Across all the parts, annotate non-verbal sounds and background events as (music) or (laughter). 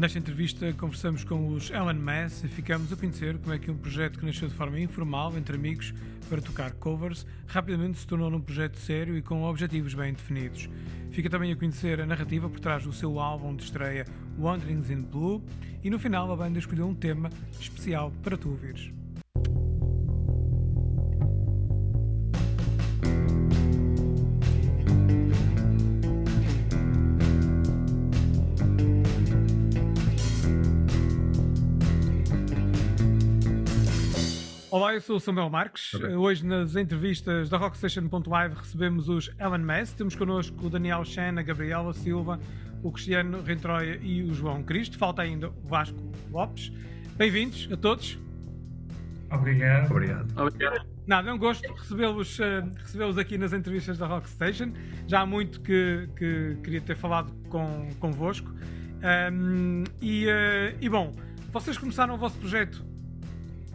Nesta entrevista conversamos com os Ellen Mass e ficamos a conhecer como é que um projeto que nasceu de forma informal entre amigos para tocar covers rapidamente se tornou num projeto sério e com objetivos bem definidos. Fica também a conhecer a narrativa por trás do seu álbum de estreia Wanderings in Blue e no final a banda escolheu um tema especial para tu ouvires. Eu sou o Samuel Marques. Okay. Hoje, nas entrevistas da Rockstation.live, recebemos os Ellen Mess. Temos connosco o Daniel Chen, a Gabriela Silva, o Cristiano Rentroia e o João Cristo. Falta ainda o Vasco Lopes. Bem-vindos a todos. Obrigado. Obrigado. Obrigado. Nada, é um gosto recebê-los uh, recebê aqui nas entrevistas da Rockstation. Já há muito que, que queria ter falado com, convosco. Um, e, uh, e bom, vocês começaram o vosso projeto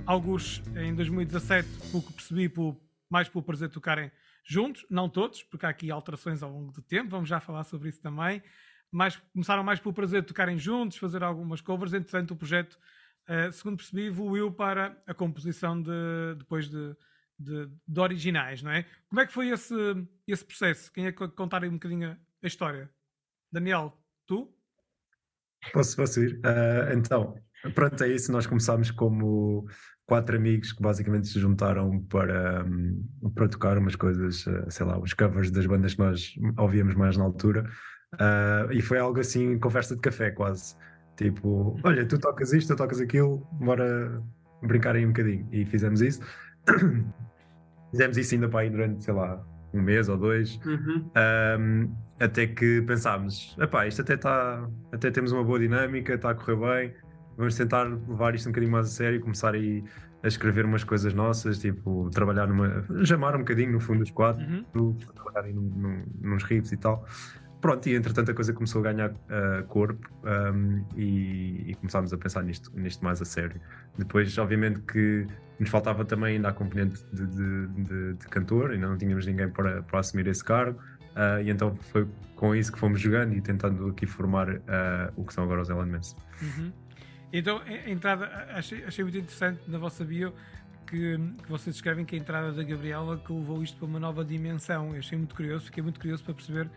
alguns em 2017, pelo que percebi, por, mais pelo prazer de tocarem juntos, não todos, porque há aqui alterações ao longo do tempo, vamos já falar sobre isso também. Mas começaram mais pelo prazer de tocarem juntos, fazer algumas covers, entretanto o projeto, uh, segundo percebi, evoluiu para a composição de, depois de, de, de, originais, não é? Como é que foi esse, esse processo? Quem é que contar aí um bocadinho a história? Daniel, tu? Posso, posso ir? Uh, então, pronto, é isso. Nós começámos como quatro amigos que basicamente se juntaram para, um, para tocar umas coisas, uh, sei lá, os covers das bandas que nós ouvíamos mais na altura. Uh, e foi algo assim, conversa de café quase. Tipo, olha, tu tocas isto, tu tocas aquilo, bora brincar aí um bocadinho. E fizemos isso. (coughs) fizemos isso ainda para aí durante, sei lá, um mês ou dois. Uhum. Um, até que pensámos, epá, isto até está, até temos uma boa dinâmica, está a correr bem vamos tentar levar isto um bocadinho mais a sério, começar aí a escrever umas coisas nossas, tipo, trabalhar numa. jamar um bocadinho no fundo dos quadros, uhum. trabalhar aí num, num, nos riffs e tal. Pronto, e entretanto a coisa começou a ganhar uh, corpo um, e, e, começámos a pensar nisto, nisto mais a sério. Depois, obviamente, que nos faltava também ainda a componente de, de, de, de cantor, ainda não tínhamos ninguém para, para assumir esse cargo, uh, e então foi com isso que fomos jogando e tentando aqui formar uh, o que são agora os elementos. Uhum. Então, a entrada, achei, achei muito interessante na vossa bio que, que, vocês escrevem que a entrada da Gabriela que levou isto para uma nova dimensão. Eu achei muito curioso, fiquei muito curioso para perceber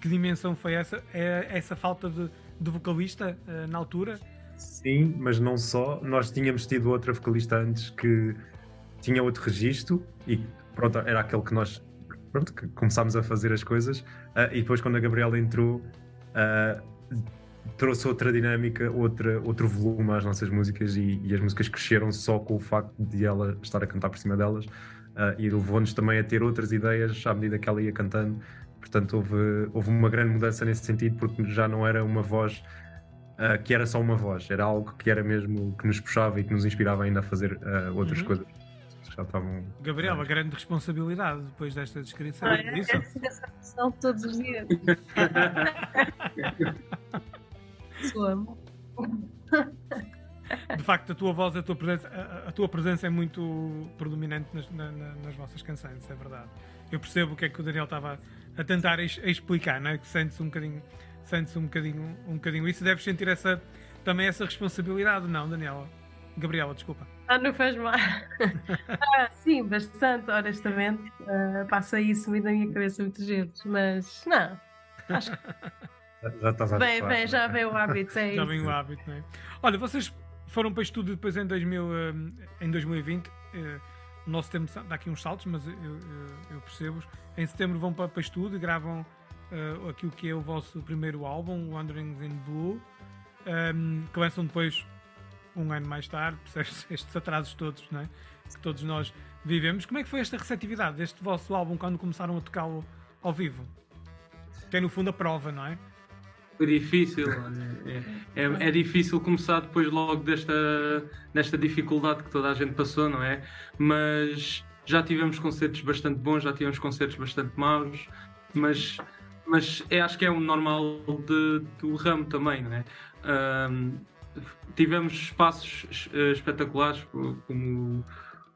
que dimensão foi essa. É essa falta de, de vocalista uh, na altura? Sim, mas não só. Nós tínhamos tido outra vocalista antes que tinha outro registro e pronto, era aquele que nós pronto, que começámos a fazer as coisas. Uh, e depois, quando a Gabriela entrou. Uh, trouxe outra dinâmica, outra, outro volume às nossas músicas e, e, as músicas cresceram só com o facto de ela estar a cantar por cima delas uh, e levou-nos também a ter outras ideias à medida que ela ia cantando. Portanto, houve, houve uma grande mudança nesse sentido, porque já não era uma voz uh, que era só uma voz, era algo que era mesmo que nos puxava e que nos inspirava ainda a fazer uh, outras uhum. coisas. Já estavam. Gabriel, uma grande responsabilidade depois desta descrição. Ah, é, isso? essa todos os dias. (laughs) De facto, a tua voz, a tua presença, a, a tua presença é muito predominante nas, na, nas vossas canções, é verdade. Eu percebo o que é que o Daniel estava a tentar es, explicar, não é? que sentes um bocadinho, sentes um bocadinho, um bocadinho isso e deves sentir essa, também essa responsabilidade, não, Daniela? Gabriela, desculpa. Ah, não faz mal. (laughs) ah, sim, bastante, honestamente. Uh, passa isso muito na minha cabeça muitas vezes, mas não, acho que já estava bem, bem, já veio o hábito, é (laughs) Já vem o hábito, não é? Olha, vocês foram para estúdio depois em, 2000, eh, em 2020. Eh, o nosso tempo dá aqui uns saltos, mas eu, eu, eu percebo. Em setembro vão para, para estúdio e gravam uh, aquilo que é o vosso primeiro álbum, Wanderings in Blue. Um, ehm, que lançam depois um ano mais tarde, (laughs) estes atrasos todos, não é? que todos nós vivemos. Como é que foi esta receptividade deste vosso álbum quando começaram a tocá-lo ao vivo? É no fundo a prova, não é? Foi difícil. (laughs) É, é, é, difícil começar depois logo desta, desta dificuldade que toda a gente passou, não é? Mas já tivemos concertos bastante bons, já tivemos concertos bastante maus, mas, mas é, acho que é o normal de, do ramo também, não é? Um, tivemos espaços eh, espetaculares, como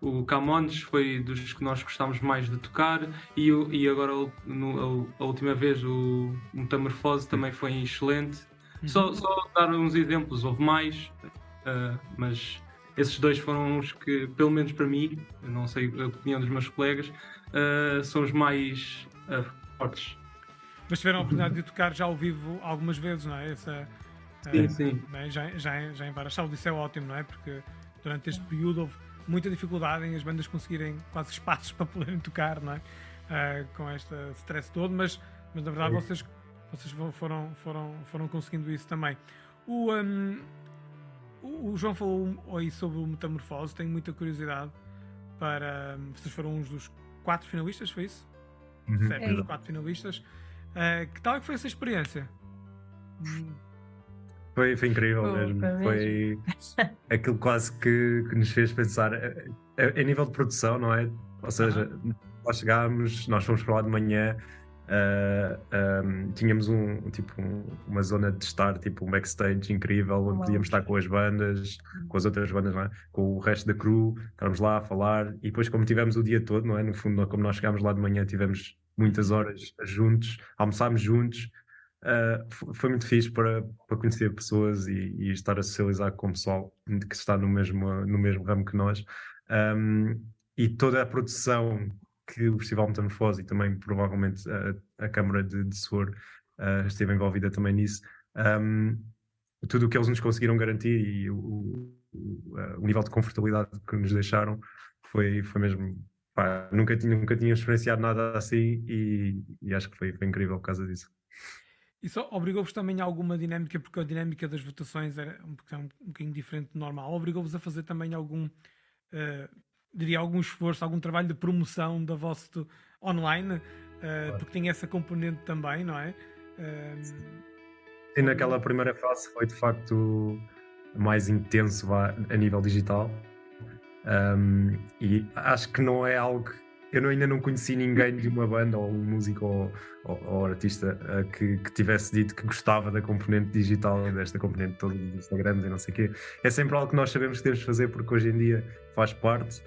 o Camões foi dos que nós gostámos mais de tocar e, e agora no, a, última vez o Metamorfose também foi excelente. Só, só dar uns exemplos, houve mais, uh, mas esses dois foram os que, pelo menos para mim, não sei a opinião dos meus colegas, uh, são os mais uh, fortes. Mas tiveram a oportunidade de tocar já ao vivo algumas vezes, não é? Essa, sim, sim. Já, já, já em várias salas, isso é ótimo, não é? Porque durante este período houve muita dificuldade em as bandas conseguirem quase espaços (laughs) para poderem tocar, não é? Uh, com este stress todo, mas, mas na verdade vocês, vocês foram, foram, foram conseguindo isso também. O, um, o João falou aí sobre o Metamorfose, tenho muita curiosidade para. Vocês foram uns dos quatro finalistas, foi isso? Uhum. Certo, é. quatro finalistas. Uh, que tal é que foi essa experiência? Foi, foi incrível oh, mesmo. Foi aquilo quase que, que nos fez pensar a, a, a, nível de produção, não é? Ou seja, uhum. nós chegámos, nós fomos para lá de manhã, Uh, um, tínhamos um, tipo, um, uma zona de estar, tipo um backstage incrível, onde podíamos estar com as bandas, com as outras bandas, é? com o resto da crew, estávamos lá a falar, e depois, como tivemos o dia todo, não é? No fundo, como nós chegámos lá de manhã, tivemos muitas horas juntos, almoçámos juntos. Uh, foi muito fixe para, para conhecer pessoas e, e, estar a socializar com o pessoal que está no mesmo, no mesmo ramo que nós. Um, e toda a produção que o Festival Metamorfose e também provavelmente a, a Câmara de, de uh, esteve envolvida também nisso. Um, tudo o que eles nos conseguiram garantir e o, o, o, nível de confortabilidade que nos deixaram foi, foi mesmo. Pá, nunca, tinha, nunca tinha experienciado nada assim e, e acho que foi, foi incrível por causa disso. Isso obrigou-vos também a alguma dinâmica, porque a dinâmica das votações era um, um, um bocadinho diferente do normal. Obrigou-vos a fazer também algum, uh, diria, algum esforço, algum trabalho de promoção da vossa online, uh, claro. porque tem essa componente também, não é? Uh, e naquela primeira fase foi de facto mais intenso a nível digital. Um, e acho que não é algo. Eu ainda não conheci ninguém de uma banda ou um músico ou, ou, ou artista uh, que, que, tivesse dito que gostava da componente digital, desta componente toda dos Instagrams e não sei o quê. É sempre algo que nós sabemos que temos de fazer porque hoje em dia faz parte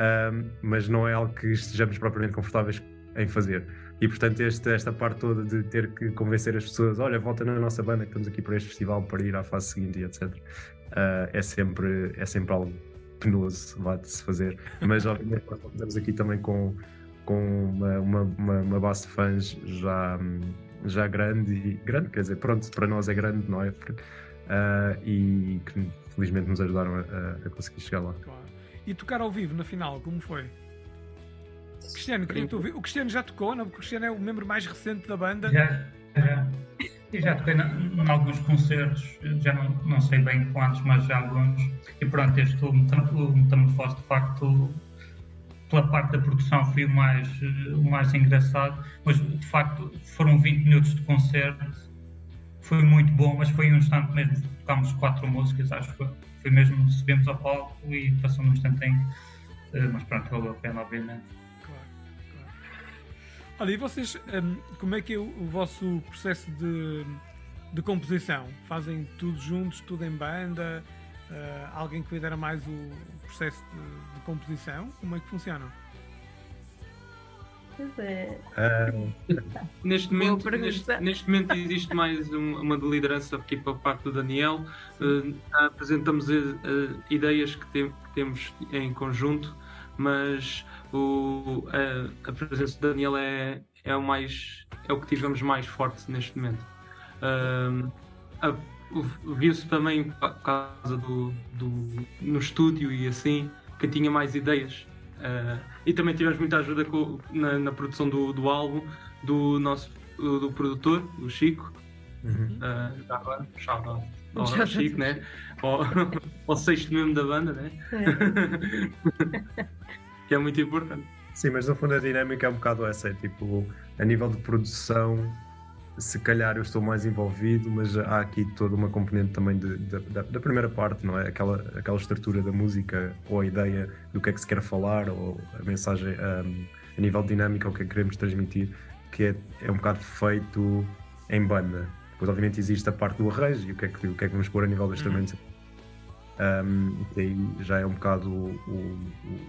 um, mas não é algo que estejamos propriamente confortáveis em fazer. E portanto, este, esta parte toda de ter que convencer as pessoas: olha, volta na nossa banda, que estamos aqui para este festival para ir à fase seguinte e etc. Uh, é, sempre, é sempre algo penoso vá de se fazer. Mas obviamente, estamos aqui também com, com uma, uma, uma, uma, base de fãs já, já grande, e, grande, quer dizer, pronto, para nós é grande, não é? Uh, e que felizmente nos ajudaram a, a conseguir chegar lá. Claro. E tocar ao vivo na final, como foi? Cristiano, queria tu O Cristiano já tocou, não? Porque o Cristiano é o membro mais recente da banda. Já, já. E já toquei em alguns concertos, já não, não sei bem quantos, mas já alguns. E pronto, este o Metamorfose, de facto, pela parte da produção foi o mais, o mais engraçado, mas de facto foram 20 minutos de concerto, foi muito bom, mas foi um instante mesmo, tocámos quatro músicas, acho que foi foi mesmo subimos ao palco e passou um instantinho, uh, mas pronto, valeu a pena, obviamente. Olha, e vocês, um, como é que é o, o vosso processo de, de, composição? Fazem tudo juntos, tudo em banda? Uh, alguém que lidera mais o, o processo de, de composição? Como é que funciona? Uh, neste, momento, neste, neste, momento existe mais um, uma liderança aqui para a parte do Daniel. Uh, apresentamos uh, ideias que, tem, que, temos em conjunto, mas o, a, a, presença do Daniel é, é, o mais, é o que tivemos mais forte neste momento. Viu-se também por causa do, do, no estúdio e assim que tinha mais ideias Uh, e também tivemos muita ajuda com, na, na, produção do, do álbum do nosso do, do produtor, o Chico. Uhum. Uh, já agora, out ao Chico, né? (laughs) Ao, sexto membro da banda, né? É. (laughs) que é muito importante. Sim, mas no fundo a dinâmica é um bocado essa, é tipo, a nível de produção se calhar eu estou mais envolvido, mas há aqui toda uma componente também de, de, da, da, primeira parte, não é? Aquela, aquela estrutura da música, ou a ideia do que é que se quer falar, ou a mensagem um, a nível dinâmico, o que é que queremos transmitir, que é, é um bocado feito em banda. Depois, obviamente, existe a parte do arranjo e o que é que, o que, é que vamos pôr a nível dos uhum. Um, aí já é um bocado o, o,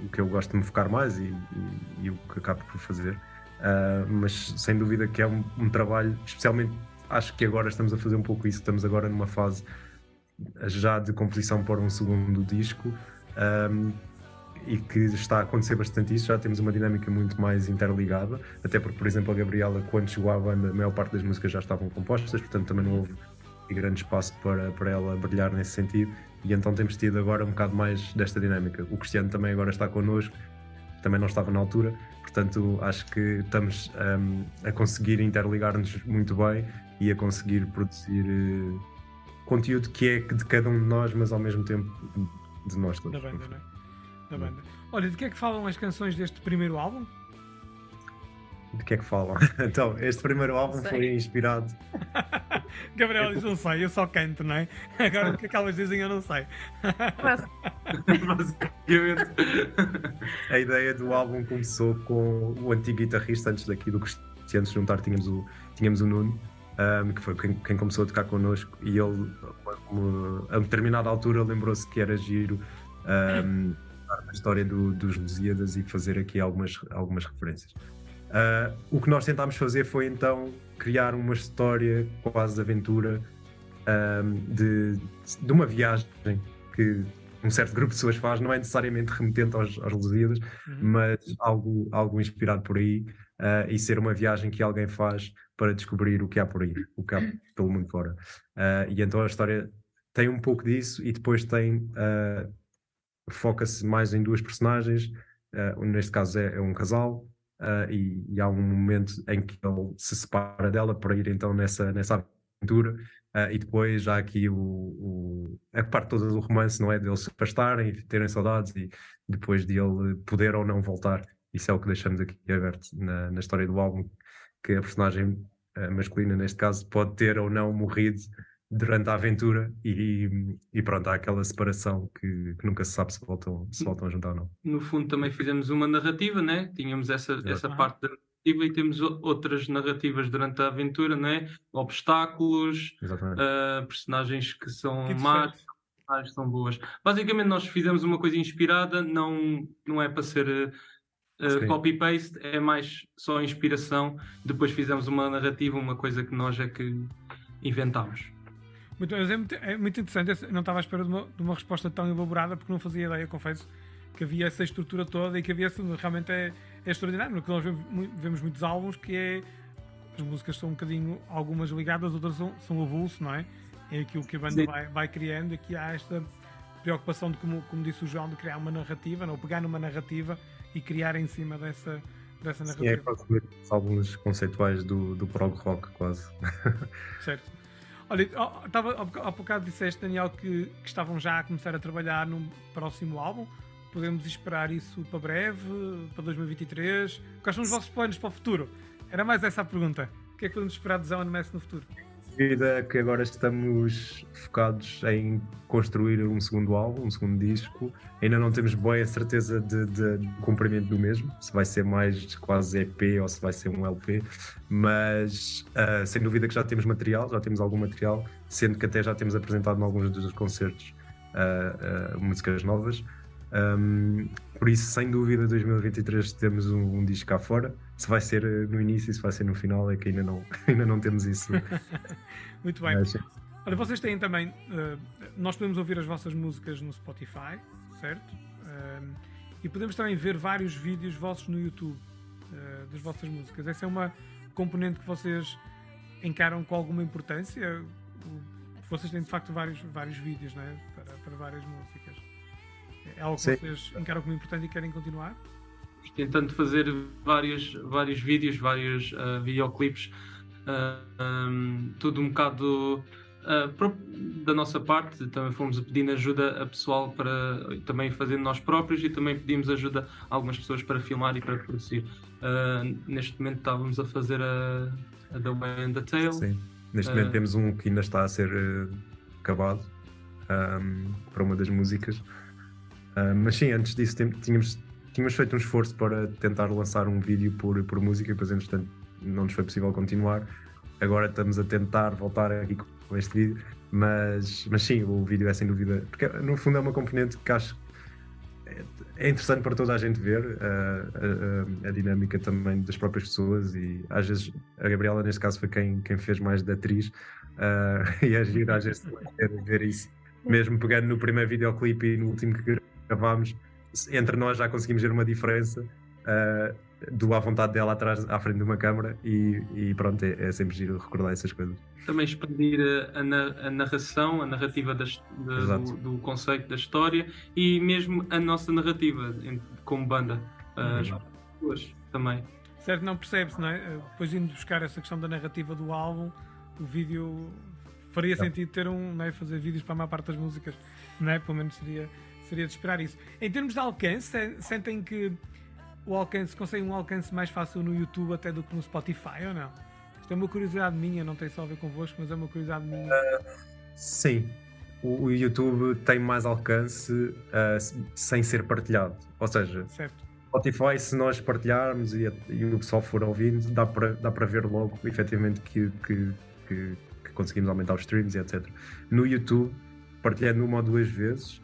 o, que eu gosto de me focar mais e, e, e o que acabo por fazer. Uh, mas sem dúvida que é um, um, trabalho, especialmente acho que agora estamos a fazer um pouco isso, estamos agora numa fase já de composição para um segundo disco. Um, e que está a acontecer bastante isso, já temos uma dinâmica muito mais interligada, até porque, por exemplo, a Gabriela, quando chegou à banda, a maior parte das músicas já estavam compostas, portanto também não houve grande espaço para, para ela brilhar nesse sentido, e então temos tido agora um bocado mais desta dinâmica. O Cristiano também agora está connosco, também não estava na altura, portanto acho que estamos um, a conseguir interligar-nos muito bem e a conseguir produzir uh, conteúdo que é de cada um de nós, mas ao mesmo tempo de nós todos. Da banda, não é? da banda. Olha, de que é que falam as canções deste primeiro álbum? De que é que falam? (laughs) Então, este primeiro álbum foi inspirado. (laughs) (laughs) Gabriel diz: Não sei, eu só canto, não é? (laughs) Agora o que é que elas dizem, eu não sei. (laughs) Basicamente. A ideia do álbum começou com o antigo guitarrista, antes daqui do Cristiano se juntar, tínhamos o, tínhamos o Nuno. Um, que foi quem, quem, começou a tocar connosco, e ele, a determinada altura, lembrou-se que era giro um, a história do, dos Lusíadas e fazer aqui algumas, algumas referências. Uh, o que nós tentámos fazer foi então criar uma história quase de aventura de, de uma viagem que um certo grupo de pessoas faz, não é necessariamente remetente aos, aos Lusíadas, uhum. mas algo, algo inspirado por aí uh, e ser uma viagem que alguém faz para descobrir o que há por aí, o que há pelo mundo fora. Uh, e então a história tem um pouco disso e depois tem foca-se mais em duas personagens, neste caso é, é um casal, uh, e, e, há um momento em que ele se separa dela para ir então nessa, nessa aventura, uh, e depois já aqui o, o, a parte toda do romance, não é? Deles se afastarem e terem saudades, e depois de ele poder ou não voltar. Isso é o que deixamos aqui aberto na, na história do álbum, que a personagem masculina, neste caso, pode ter ou não morrido durante a aventura e, e pronto, há aquela separação que, que, nunca se sabe se voltam, se voltam a juntar ou não. No fundo também fizemos uma narrativa, né? Tínhamos essa, essa parte da narrativa e temos outras narrativas durante a aventura, né? Obstáculos, uh, personagens que são que más, personagens são boas. Basicamente nós fizemos uma coisa inspirada, não, não é para ser uh, copy-paste, é mais só inspiração. Depois fizemos uma narrativa, uma coisa que nós é que inventámos. Muito, é, muito, é muito interessante. Eu não estava à espera de uma, de uma, resposta tão elaborada porque não fazia ideia, confesso, que havia essa estrutura toda e que havia realmente é, é extraordinário. Porque nós vemos, vemos, muitos álbuns que é. As músicas são um bocadinho, algumas ligadas, outras são, são avulso, não é? É aquilo que a banda vai, vai, criando. Aqui há esta preocupação de, como, como disse o João, de criar uma narrativa, não? pegar numa narrativa e criar em cima dessa, dessa narrativa. Sim, é quase álbuns conceituais do, do prog rock, quase. (laughs) Certo. Olha, estava, há bocado disseste, Daniel, que, que, estavam já a começar a trabalhar num próximo álbum. Podemos esperar isso para breve, para 2023? Quais são os vossos planos para o futuro? Era mais essa a pergunta. O que é que podemos esperar de Zão Mess no futuro? Vida que agora estamos focados em construir um segundo álbum, um segundo disco. Ainda não temos bem a certeza de, de, de comprimento do mesmo, se vai ser mais quase EP ou se vai ser um LP, mas uh, sem dúvida que já temos material, já temos algum material, sendo que até já temos apresentado em alguns dos concertos uh, uh, músicas novas. Um, por isso, sem dúvida, 2023 temos um, um, disco cá fora. Se vai ser eh, no início, se vai ser no final, é que ainda não, (laughs) ainda não temos isso. (laughs) Muito bem. Mas, Olha, vocês têm também. Uh, nós podemos ouvir as vossas músicas no Spotify, certo? Uh, e podemos também ver vários vídeos vossos no YouTube uh, das vossas músicas. Essa é uma componente que vocês encaram com alguma importância? Vocês têm de facto vários, vários vídeos né? para, para várias músicas. É algo que Sim. vocês encaram como importante e querem continuar? Tentando fazer vários, vários vídeos, vários uh, videoclipes, uh, um, tudo um bocado uh, da nossa parte. Também fomos pedindo ajuda a pessoal para também fazer nós próprios e também pedimos ajuda a algumas pessoas para filmar e para produzir. Neste momento estávamos a fazer a, a The Way and the Tale. Sim. Neste momento temos um que ainda está a ser acabado um, para uma das músicas. Mas sim, antes disso tínhamos, tínhamos feito um esforço para tentar lançar um vídeo por, por música depois, entretanto, não nos foi possível continuar. Agora estamos a tentar voltar aqui com este vídeo, mas, mas sim, o vídeo é sem dúvida, porque no fundo é uma componente que acho é interessante para toda a gente ver a, a, a, dinâmica também das próprias pessoas e às vezes a Gabriela neste caso foi quem, quem fez mais da atriz uh, (laughs) e é giro às vezes ver isso mesmo pegando no primeiro videoclipe e no último que gravámos entre nós já conseguimos ver uma diferença uh, do à vontade dela atrás à frente de uma câmara e, e pronto, é, é, sempre giro recordar essas coisas. Também expandir a, a, a narração, a narrativa das, do, do, conceito da história e mesmo a nossa narrativa como banda. As pessoas também. Certo, não percebe-se, não é? Depois indo buscar essa questão da narrativa do álbum, o vídeo faria não. sentido ter um, não é? fazer vídeos para a maior parte das músicas, não é? Pelo menos seria, seria de esperar isso. Em termos de alcance, sentem que o alcance, consegue um alcance mais fácil no YouTube até do que no Spotify, ou não? Isto é uma curiosidade minha, não tem só a ver convosco, mas é uma curiosidade minha. Uh, sim. O, o, YouTube tem mais alcance uh, sem ser partilhado. Ou seja, certo. Spotify, se nós partilharmos e, e o pessoal for ouvindo, dá para dá ver logo efetivamente que, que, que, que, conseguimos aumentar os streams e etc. No YouTube, partilhando uma ou duas vezes,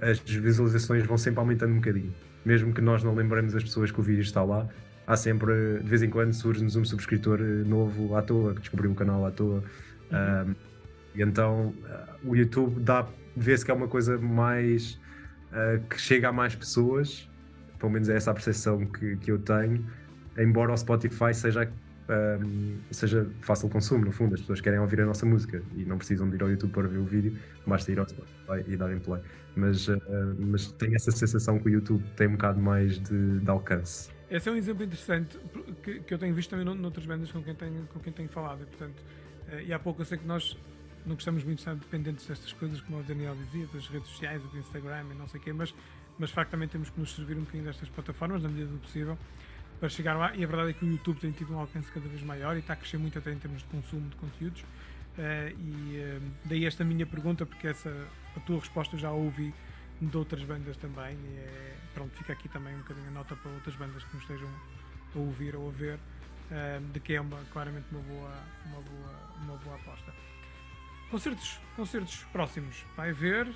as visualizações vão sempre aumentando um bocadinho mesmo que nós não lembremos as pessoas que o vídeo está lá, há sempre, de vez em quando, surge-nos um subscritor eh, novo à toa, que descobriu o canal à toa. Uhum. Um, e então uh, o YouTube dá, vê-se que é uma coisa mais uh, que chega a mais pessoas, pelo menos é essa a percepção que, que eu tenho, embora o Spotify seja, um, seja fácil consumo, no fundo, as pessoas querem ouvir a nossa música e não precisam de ir ao YouTube para ver o vídeo, basta ir ao Spotify e darem play mas, uh, mas tenho essa sensação que o YouTube tem um bocado mais de, de alcance. Esse é um exemplo interessante que, que eu tenho visto também noutras bandas com quem tenho, com quem tenho falado. E, portanto, uh, e há pouco eu sei que nós não gostamos muito de estar dependentes destas coisas, como o Daniel dizia, das redes sociais, do Instagram e não sei o quê, mas, mas de facto também temos que nos servir um bocadinho destas plataformas, na medida do possível, para chegar lá. E a verdade é que o YouTube tem tido um alcance cada vez maior e está a crescer muito até em termos de consumo de conteúdos. Uh, e uh, daí esta minha pergunta, porque essa a tua resposta eu já ouvi de outras bandas também. E é, pronto, fica aqui também um bocadinho a nota para outras bandas que nos estejam a ouvir ou a ver, uh, de que é uma, claramente uma boa, uma, boa, uma boa aposta. Concertos, concertos próximos, vai ver?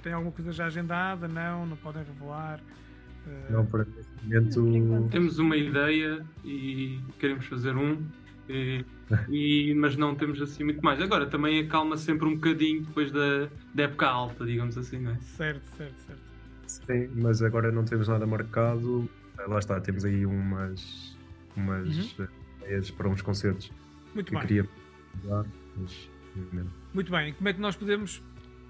Tem alguma coisa já agendada? Não, não podem revelar? Uh, não, para momento. Temos uma ideia e queremos fazer um e, (laughs) e, mas não temos assim muito mais. Agora também acalma sempre um bocadinho depois da, da época alta, digamos assim, não é? Certo, certo, certo. Sim, mas agora não temos nada marcado. Lá está, temos aí umas, umas uhum. ideias para uns concertos. Muito que bem. Queria mas, Muito bem, como é que nós podemos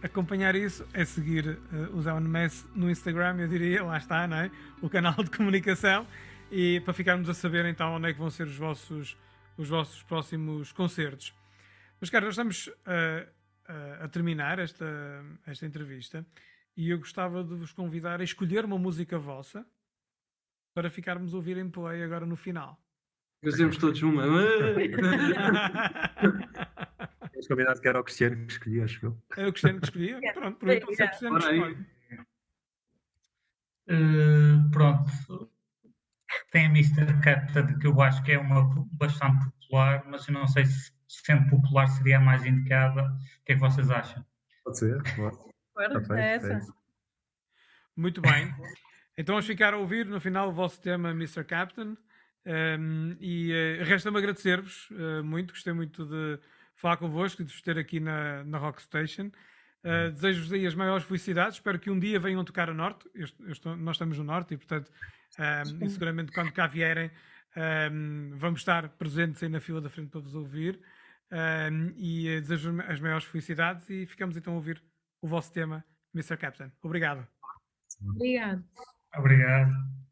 acompanhar isso? É seguir uh, o Zé Mess no Instagram, eu diria, lá está, não é? O canal de comunicação. E para ficarmos a saber então onde é que vão ser os vossos os vossos próximos concertos. Mas, cara, nós estamos a, a, a terminar esta, esta entrevista e eu gostava de vos convidar a escolher uma música vossa para ficarmos a ouvir em play agora no final. Fazemos todos uma. (laughs) (laughs) Temos combinado que era o Cristiano que escolhia, acho eu. É o Cristiano que escolhia? (laughs) Pronto, por então se é o Cristiano que escolhe. Uh, pronto, tem a Mr. Captain, que eu acho que é uma bastante popular, mas eu não sei se sendo popular seria a mais indicada. O que é que vocês acham? Pode ser, pode. é essa. Muito bem. Então vamos ficar a ouvir no final o vosso tema Mr. Captain. Um, e uh, resta-me agradecer-vos uh, muito, gostei muito de falar convosco e de vos ter aqui na, na Rock Station. Uh, Desejo-vos aí as maiores felicidades. Espero que um dia venham tocar a Norte. Eu, eu estou, nós estamos no Norte e, portanto, um, e seguramente quando cá vierem, um, vamos estar presentes aí na fila da frente para vos ouvir. Um, e eh, desejo as maiores felicidades e ficamos então a ouvir o vosso tema, Mr. Captain. Obrigado. Obrigado. Obrigado.